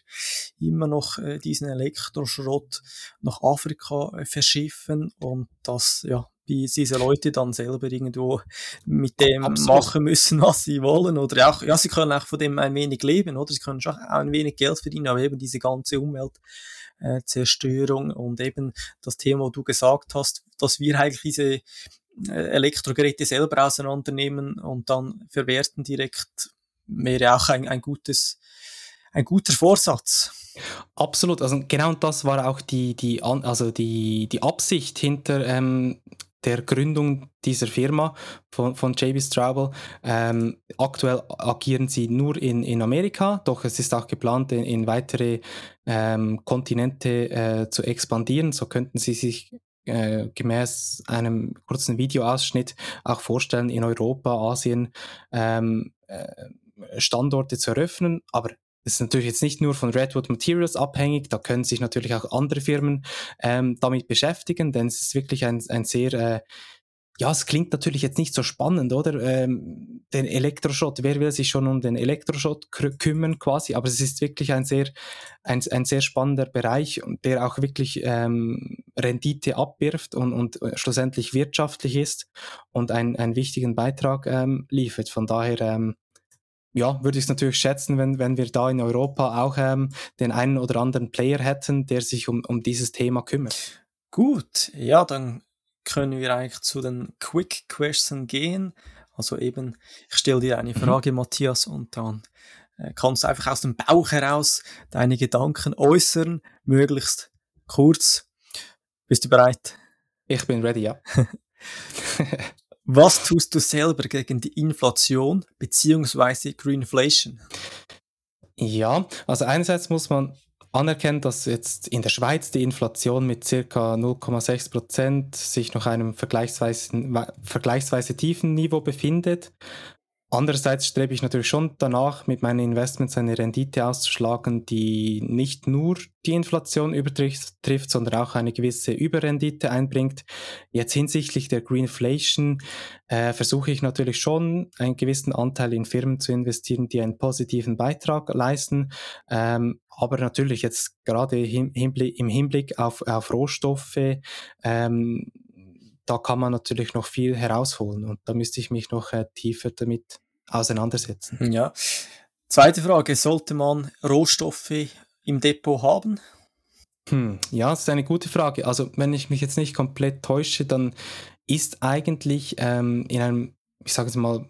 B: immer noch äh, diesen Elektroschrott nach Afrika äh, verschiffen und dass ja, diese Leute dann selber irgendwo mit dem Absolut. machen müssen, was sie wollen. Oder auch, ja, sie können auch von dem ein wenig leben, oder? Sie können schon auch ein wenig Geld verdienen, aber eben diese ganze Umweltzerstörung und eben das Thema, wo du gesagt hast, dass wir eigentlich diese äh, Elektrogeräte selber auseinandernehmen und dann verwerten direkt, wäre auch ein, ein gutes, ein guter Vorsatz.
A: Absolut, also genau das war auch die, die, also die, die Absicht hinter ähm, der Gründung dieser Firma von, von JB Straubel. Ähm, aktuell agieren sie nur in, in Amerika, doch es ist auch geplant, in, in weitere ähm, Kontinente äh, zu expandieren. So könnten sie sich äh, gemäß einem kurzen Videoausschnitt auch vorstellen, in Europa, Asien ähm, äh, Standorte zu eröffnen. Aber ist natürlich jetzt nicht nur von Redwood Materials abhängig, da können sich natürlich auch andere Firmen ähm, damit beschäftigen, denn es ist wirklich ein, ein sehr äh, ja, es klingt natürlich jetzt nicht so spannend, oder? Ähm, den Elektroschrott, wer will sich schon um den Elektroschrott kümmern quasi, aber es ist wirklich ein sehr, ein, ein sehr spannender Bereich, der auch wirklich ähm, Rendite abwirft und, und schlussendlich wirtschaftlich ist und einen, einen wichtigen Beitrag ähm, liefert. Von daher, ähm, ja, würde ich es natürlich schätzen, wenn, wenn wir da in Europa auch ähm, den einen oder anderen Player hätten, der sich um, um dieses Thema kümmert.
B: Gut, ja, dann können wir eigentlich zu den Quick Questions gehen. Also eben, ich stelle dir eine mhm. Frage, mhm. Matthias, und dann äh, kannst du einfach aus dem Bauch heraus deine Gedanken äußern, möglichst kurz. Bist du bereit?
A: Ich bin ready, ja.
B: Was tust du selber gegen die Inflation bzw. Greenflation?
A: Ja, also einerseits muss man anerkennt, dass jetzt in der Schweiz die Inflation mit circa 0,6 Prozent sich noch einem vergleichsweise, vergleichsweise tiefen Niveau befindet. Andererseits strebe ich natürlich schon danach, mit meinen Investments eine Rendite auszuschlagen, die nicht nur die Inflation übertrifft, sondern auch eine gewisse Überrendite einbringt. Jetzt hinsichtlich der Greenflation äh, versuche ich natürlich schon, einen gewissen Anteil in Firmen zu investieren, die einen positiven Beitrag leisten. Ähm, aber natürlich jetzt gerade im Hinblick, auf, auf Rohstoffe, ähm, da kann man natürlich noch viel herausholen und da müsste ich mich noch äh, tiefer damit auseinandersetzen.
B: Ja. Zweite Frage, sollte man Rohstoffe im Depot haben?
A: Hm, ja, das ist eine gute Frage. Also wenn ich mich jetzt nicht komplett täusche, dann ist eigentlich ähm, in einem, ich sage es mal,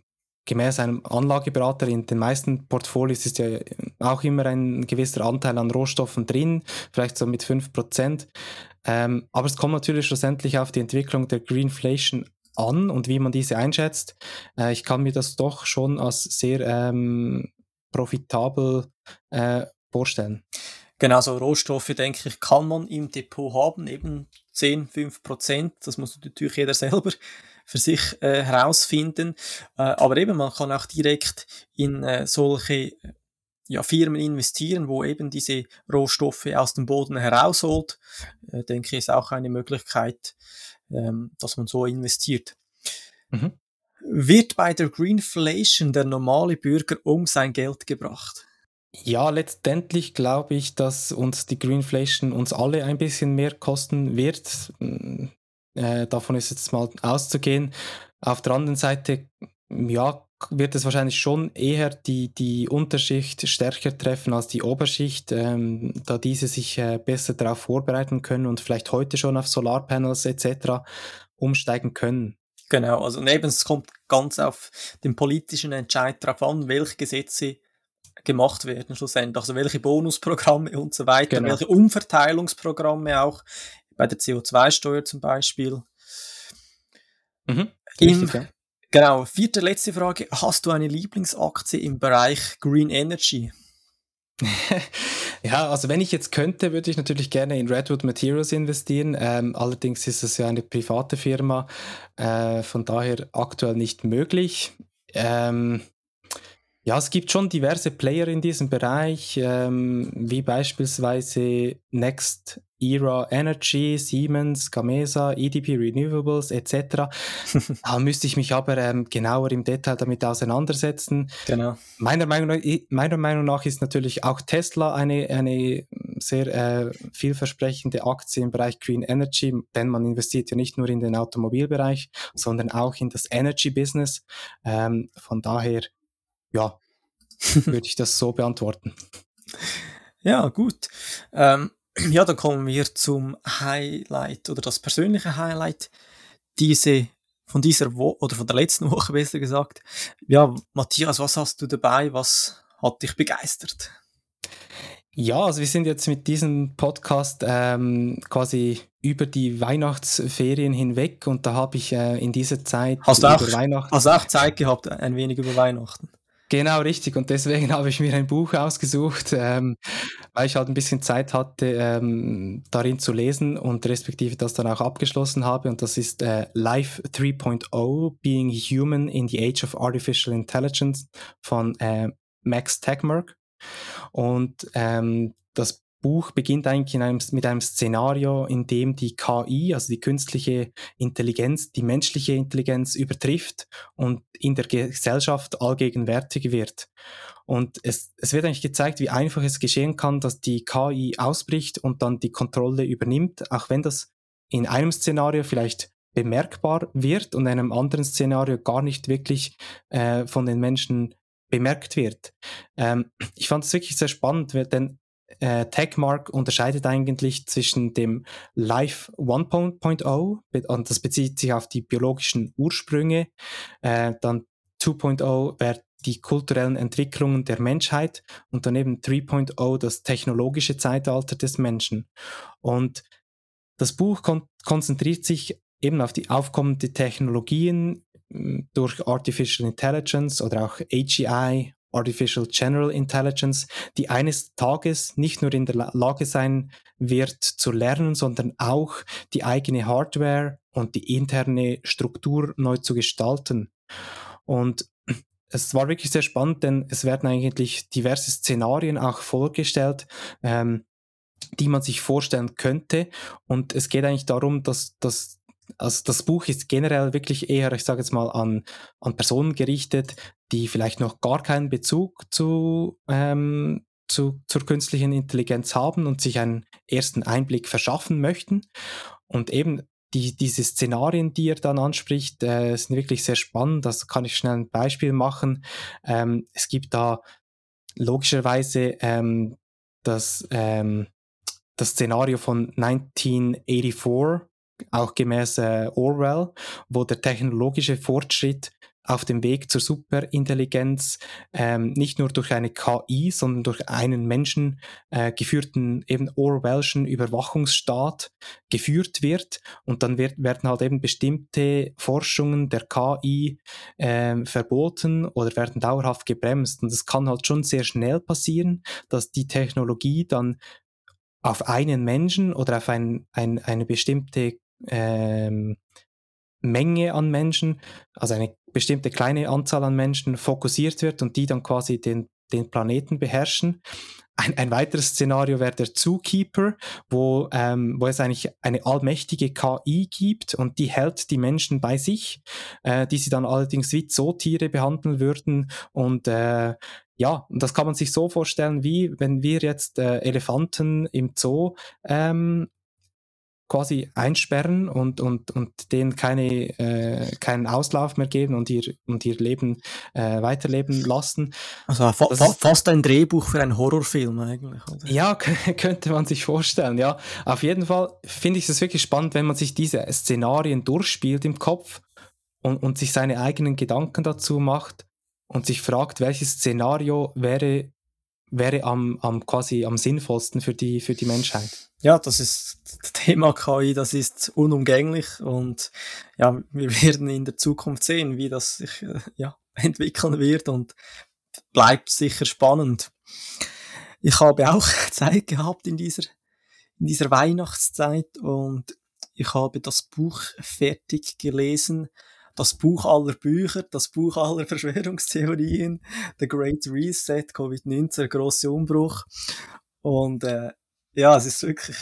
A: gemäß einem Anlageberater in den meisten Portfolios ist ja auch immer ein gewisser Anteil an Rohstoffen drin, vielleicht so mit 5%. Ähm, aber es kommt natürlich schlussendlich auf die Entwicklung der Greenflation an und wie man diese einschätzt. Äh, ich kann mir das doch schon als sehr ähm, profitabel äh, vorstellen.
B: Genau, so Rohstoffe, denke ich, kann man im Depot haben, eben 10, 5 Prozent. Das muss natürlich jeder selber für sich äh, herausfinden. Äh, aber eben, man kann auch direkt in äh, solche ja, Firmen investieren, wo eben diese Rohstoffe aus dem Boden herausholt. Äh, denke ich, ist auch eine Möglichkeit, ähm, dass man so investiert. Mhm. Wird bei der Greenflation der normale Bürger um sein Geld gebracht?
A: Ja, letztendlich glaube ich, dass uns die Greenflation uns alle ein bisschen mehr kosten wird. Äh, davon ist jetzt mal auszugehen. Auf der anderen Seite, ja, wird es wahrscheinlich schon eher die, die Unterschicht stärker treffen als die Oberschicht, ähm, da diese sich äh, besser darauf vorbereiten können und vielleicht heute schon auf Solarpanels etc. umsteigen können.
B: Genau, also neben es kommt ganz auf den politischen Entscheid darauf an, welche Gesetze gemacht werden schlussendlich, also welche Bonusprogramme und so weiter, genau. welche Umverteilungsprogramme auch bei der CO2-Steuer zum Beispiel. Mhm, richtig, Im, ja. Genau, vierte letzte Frage. Hast du eine Lieblingsaktie im Bereich Green Energy?
A: ja, also wenn ich jetzt könnte, würde ich natürlich gerne in Redwood Materials investieren. Ähm, allerdings ist es ja eine private Firma, äh, von daher aktuell nicht möglich. Ähm, ja, es gibt schon diverse Player in diesem Bereich, ähm, wie beispielsweise Next Era Energy, Siemens, Gamesa, EDP Renewables etc. da müsste ich mich aber ähm, genauer im Detail damit auseinandersetzen. Genau. Meiner Meinung, meiner Meinung nach ist natürlich auch Tesla eine, eine sehr äh, vielversprechende Aktie im Bereich Green Energy, denn man investiert ja nicht nur in den Automobilbereich, sondern auch in das Energy Business. Ähm, von daher ja, würde ich das so beantworten.
B: Ja, gut. Ähm, ja, dann kommen wir zum Highlight oder das persönliche Highlight diese von dieser Woche oder von der letzten Woche besser gesagt. Ja, Matthias, was hast du dabei? Was hat dich begeistert?
A: Ja, also wir sind jetzt mit diesem Podcast ähm, quasi über die Weihnachtsferien hinweg und da habe ich äh, in dieser Zeit
B: hast du, auch, hast du auch Zeit gehabt, ein wenig über Weihnachten?
A: Genau, richtig. Und deswegen habe ich mir ein Buch ausgesucht, ähm, weil ich halt ein bisschen Zeit hatte, ähm, darin zu lesen und respektive das dann auch abgeschlossen habe. Und das ist äh, Life 3.0, Being Human in the Age of Artificial Intelligence von äh, Max Tegmark. Und ähm, das Buch beginnt eigentlich einem, mit einem Szenario, in dem die KI, also die künstliche Intelligenz, die menschliche Intelligenz übertrifft und in der Gesellschaft allgegenwärtig wird. Und es, es wird eigentlich gezeigt, wie einfach es geschehen kann, dass die KI ausbricht und dann die Kontrolle übernimmt, auch wenn das in einem Szenario vielleicht bemerkbar wird und in einem anderen Szenario gar nicht wirklich äh, von den Menschen bemerkt wird. Ähm, ich fand es wirklich sehr spannend, denn äh, Techmark unterscheidet eigentlich zwischen dem Life 1.0 und das bezieht sich auf die biologischen Ursprünge, äh, dann 2.0 wäre die kulturellen Entwicklungen der Menschheit und daneben 3.0 das technologische Zeitalter des Menschen. Und das Buch kon konzentriert sich eben auf die aufkommenden Technologien durch Artificial Intelligence oder auch AGI Artificial General Intelligence, die eines Tages nicht nur in der Lage sein wird zu lernen, sondern auch die eigene Hardware und die interne Struktur neu zu gestalten. Und es war wirklich sehr spannend, denn es werden eigentlich diverse Szenarien auch vorgestellt, ähm, die man sich vorstellen könnte. Und es geht eigentlich darum, dass, dass also das Buch ist generell wirklich eher, ich sage jetzt mal, an, an Personen gerichtet, die vielleicht noch gar keinen Bezug zu, ähm, zu, zur künstlichen Intelligenz haben und sich einen ersten Einblick verschaffen möchten. Und eben die, diese Szenarien, die er dann anspricht, äh, sind wirklich sehr spannend. Das kann ich schnell ein Beispiel machen. Ähm, es gibt da logischerweise ähm, das, ähm, das Szenario von 1984, auch gemäß äh, Orwell, wo der technologische Fortschritt auf dem Weg zur Superintelligenz ähm, nicht nur durch eine KI, sondern durch einen Menschen äh, geführten eben Orwellschen Überwachungsstaat geführt wird. Und dann wird, werden halt eben bestimmte Forschungen der KI äh, verboten oder werden dauerhaft gebremst. Und es kann halt schon sehr schnell passieren, dass die Technologie dann auf einen Menschen oder auf ein, ein, eine bestimmte ähm, Menge an Menschen, also eine bestimmte kleine Anzahl an Menschen fokussiert wird und die dann quasi den, den Planeten beherrschen. Ein, ein weiteres Szenario wäre der Zookeeper, wo, ähm, wo es eigentlich eine allmächtige KI gibt und die hält die Menschen bei sich, äh, die sie dann allerdings wie Zootiere behandeln würden und äh, ja, das kann man sich so vorstellen, wie wenn wir jetzt äh, Elefanten im Zoo ähm, quasi einsperren und, und, und denen keine, äh, keinen Auslauf mehr geben und ihr, und ihr Leben äh, weiterleben lassen.
B: Also fa fa fast ein Drehbuch für einen Horrorfilm eigentlich.
A: Oder? Ja, könnte man sich vorstellen, ja. Auf jeden Fall finde ich es wirklich spannend, wenn man sich diese Szenarien durchspielt im Kopf und, und sich seine eigenen Gedanken dazu macht und sich fragt, welches Szenario wäre wäre am, am quasi am sinnvollsten für die, für die Menschheit.
B: Ja, das ist das Thema KI, das ist unumgänglich und ja, wir werden in der Zukunft sehen, wie das sich äh, ja, entwickeln wird und bleibt sicher spannend. Ich habe auch Zeit gehabt in dieser, in dieser Weihnachtszeit und ich habe das Buch fertig gelesen das Buch aller Bücher, das Buch aller Verschwörungstheorien, The Great Reset, Covid-19, der große Umbruch. Und äh, ja, es ist wirklich,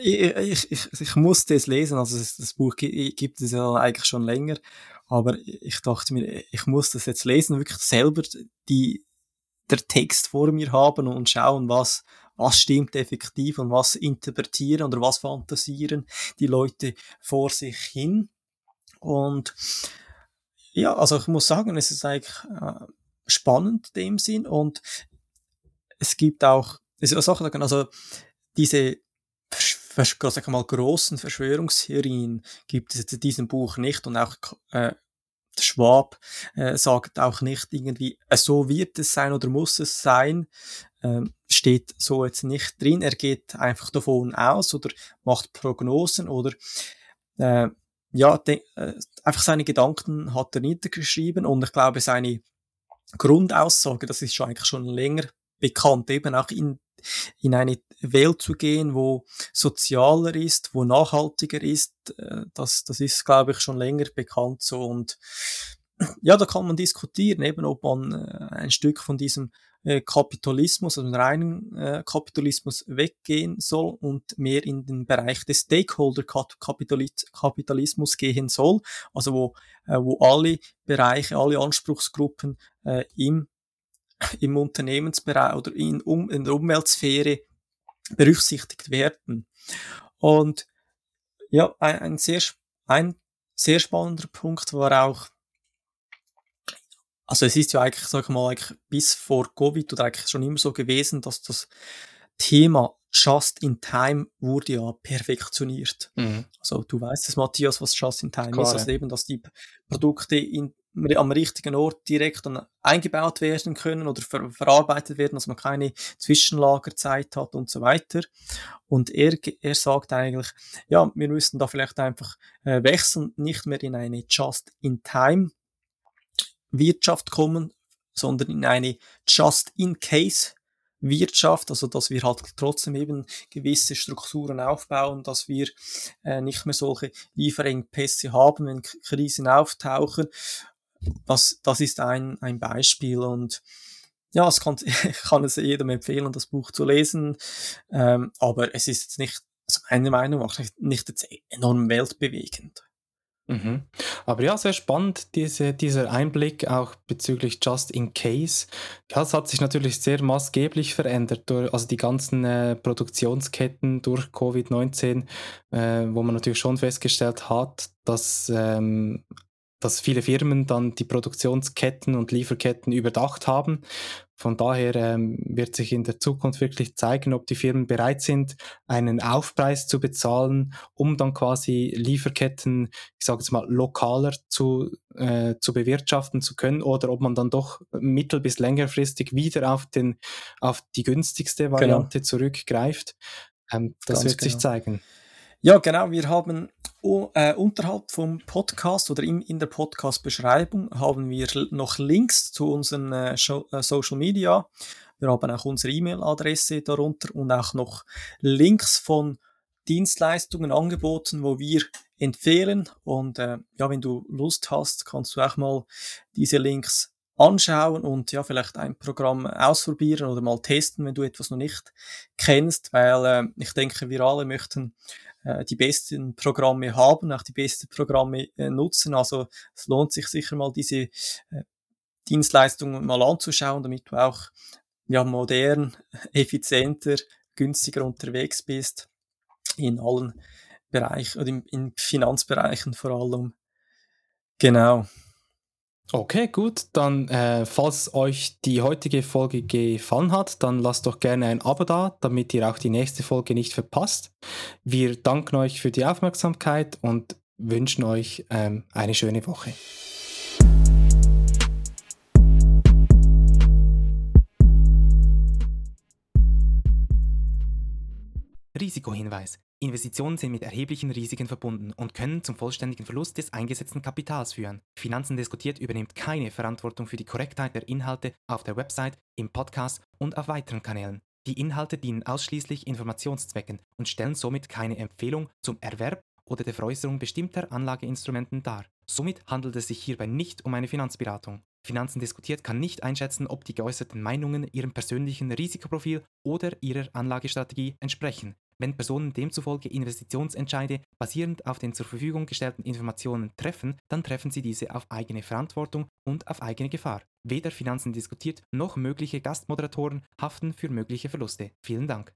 B: ich, ich, ich, ich musste es lesen, also das Buch gibt es ja eigentlich schon länger, aber ich dachte mir, ich muss das jetzt lesen, wirklich selber die, der Text vor mir haben und schauen, was, was stimmt effektiv und was interpretieren oder was fantasieren die Leute vor sich hin. Und ja, also ich muss sagen, es ist eigentlich äh, spannend in dem Sinn und es gibt auch, also diese sag mal, großen Verschwörungstheorien gibt es in diesem Buch nicht und auch äh, Schwab äh, sagt auch nicht irgendwie, äh, so wird es sein oder muss es sein, äh, steht so jetzt nicht drin. Er geht einfach davon aus oder macht Prognosen oder äh, ja, de, äh, einfach seine Gedanken hat er niedergeschrieben und ich glaube, seine Grundaussage, das ist schon eigentlich schon länger bekannt, eben auch in, in eine Welt zu gehen, wo sozialer ist, wo nachhaltiger ist, äh, das, das ist, glaube ich, schon länger bekannt so und ja, da kann man diskutieren, eben ob man äh, ein Stück von diesem äh, Kapitalismus, also den reinen äh, Kapitalismus weggehen soll und mehr in den Bereich des Stakeholder-Kapitalismus gehen soll, also wo, äh, wo alle Bereiche, alle Anspruchsgruppen äh, im, im Unternehmensbereich oder in, um, in der Umweltsphäre berücksichtigt werden. Und ja, ein, ein sehr, ein sehr spannender Punkt war auch also es ist ja eigentlich, sag ich mal, eigentlich bis vor Covid oder eigentlich schon immer so gewesen, dass das Thema Just in Time wurde ja perfektioniert. Mhm. Also du weißt es, Matthias, was Just in Time Klar, ist. Also eben, dass die Produkte in, am richtigen Ort direkt dann eingebaut werden können oder ver verarbeitet werden, dass man keine Zwischenlagerzeit hat und so weiter. Und er, er sagt eigentlich, ja, wir müssen da vielleicht einfach äh, wechseln, nicht mehr in eine Just in Time Wirtschaft kommen, sondern in eine Just-in-Case Wirtschaft, also dass wir halt trotzdem eben gewisse Strukturen aufbauen, dass wir äh, nicht mehr solche Lieferengpässe haben, wenn Krisen auftauchen. das, das ist ein, ein Beispiel und ja, es kann, ich kann es jedem empfehlen, das Buch zu lesen, ähm, aber es ist jetzt nicht, also meiner Meinung nach, nicht jetzt enorm weltbewegend.
A: Mhm. Aber ja, sehr spannend, diese, dieser Einblick auch bezüglich Just in Case. Ja, es hat sich natürlich sehr maßgeblich verändert, durch, also die ganzen äh, Produktionsketten durch Covid-19, äh, wo man natürlich schon festgestellt hat, dass ähm, dass viele Firmen dann die Produktionsketten und Lieferketten überdacht haben. Von daher ähm, wird sich in der Zukunft wirklich zeigen, ob die Firmen bereit sind, einen Aufpreis zu bezahlen, um dann quasi Lieferketten, ich sage jetzt mal, lokaler zu, äh, zu bewirtschaften zu können oder ob man dann doch mittel- bis längerfristig wieder auf, den, auf die günstigste genau. Variante genau. zurückgreift. Ähm, das Ganz wird genau. sich zeigen.
B: Ja, genau. Wir haben äh, unterhalb vom Podcast oder in, in der Podcast-Beschreibung haben wir noch Links zu unseren äh, äh, Social Media. Wir haben auch unsere E-Mail-Adresse darunter und auch noch Links von Dienstleistungen, Angeboten, wo wir empfehlen. Und äh, ja, wenn du Lust hast, kannst du auch mal diese Links anschauen und ja, vielleicht ein Programm ausprobieren oder mal testen, wenn du etwas noch nicht kennst, weil äh, ich denke, wir alle möchten äh, die besten Programme haben, auch die besten Programme äh, nutzen. Also es lohnt sich sicher mal diese äh, Dienstleistungen mal anzuschauen, damit du auch ja, modern, effizienter, günstiger unterwegs bist in allen Bereichen oder in, in Finanzbereichen vor allem. Genau.
A: Okay, gut. Dann, äh, falls euch die heutige Folge gefallen hat, dann lasst doch gerne ein Abo da, damit ihr auch die nächste Folge nicht verpasst. Wir danken euch für die Aufmerksamkeit und wünschen euch ähm, eine schöne Woche. Risikohinweis. Investitionen sind mit erheblichen Risiken verbunden und können zum vollständigen Verlust des eingesetzten Kapitals führen. Finanzen diskutiert übernimmt keine Verantwortung für die Korrektheit der Inhalte auf der Website, im Podcast und auf weiteren Kanälen. Die Inhalte dienen ausschließlich Informationszwecken und stellen somit keine Empfehlung zum Erwerb oder der Veräußerung bestimmter Anlageinstrumenten dar. Somit handelt es sich hierbei nicht um eine Finanzberatung. Finanzen diskutiert kann nicht einschätzen, ob die geäußerten Meinungen ihrem persönlichen Risikoprofil oder ihrer Anlagestrategie entsprechen. Wenn Personen demzufolge Investitionsentscheide basierend auf den zur Verfügung gestellten Informationen treffen, dann treffen sie diese auf eigene Verantwortung und auf eigene Gefahr. Weder Finanzen diskutiert noch mögliche Gastmoderatoren haften für mögliche Verluste. Vielen Dank.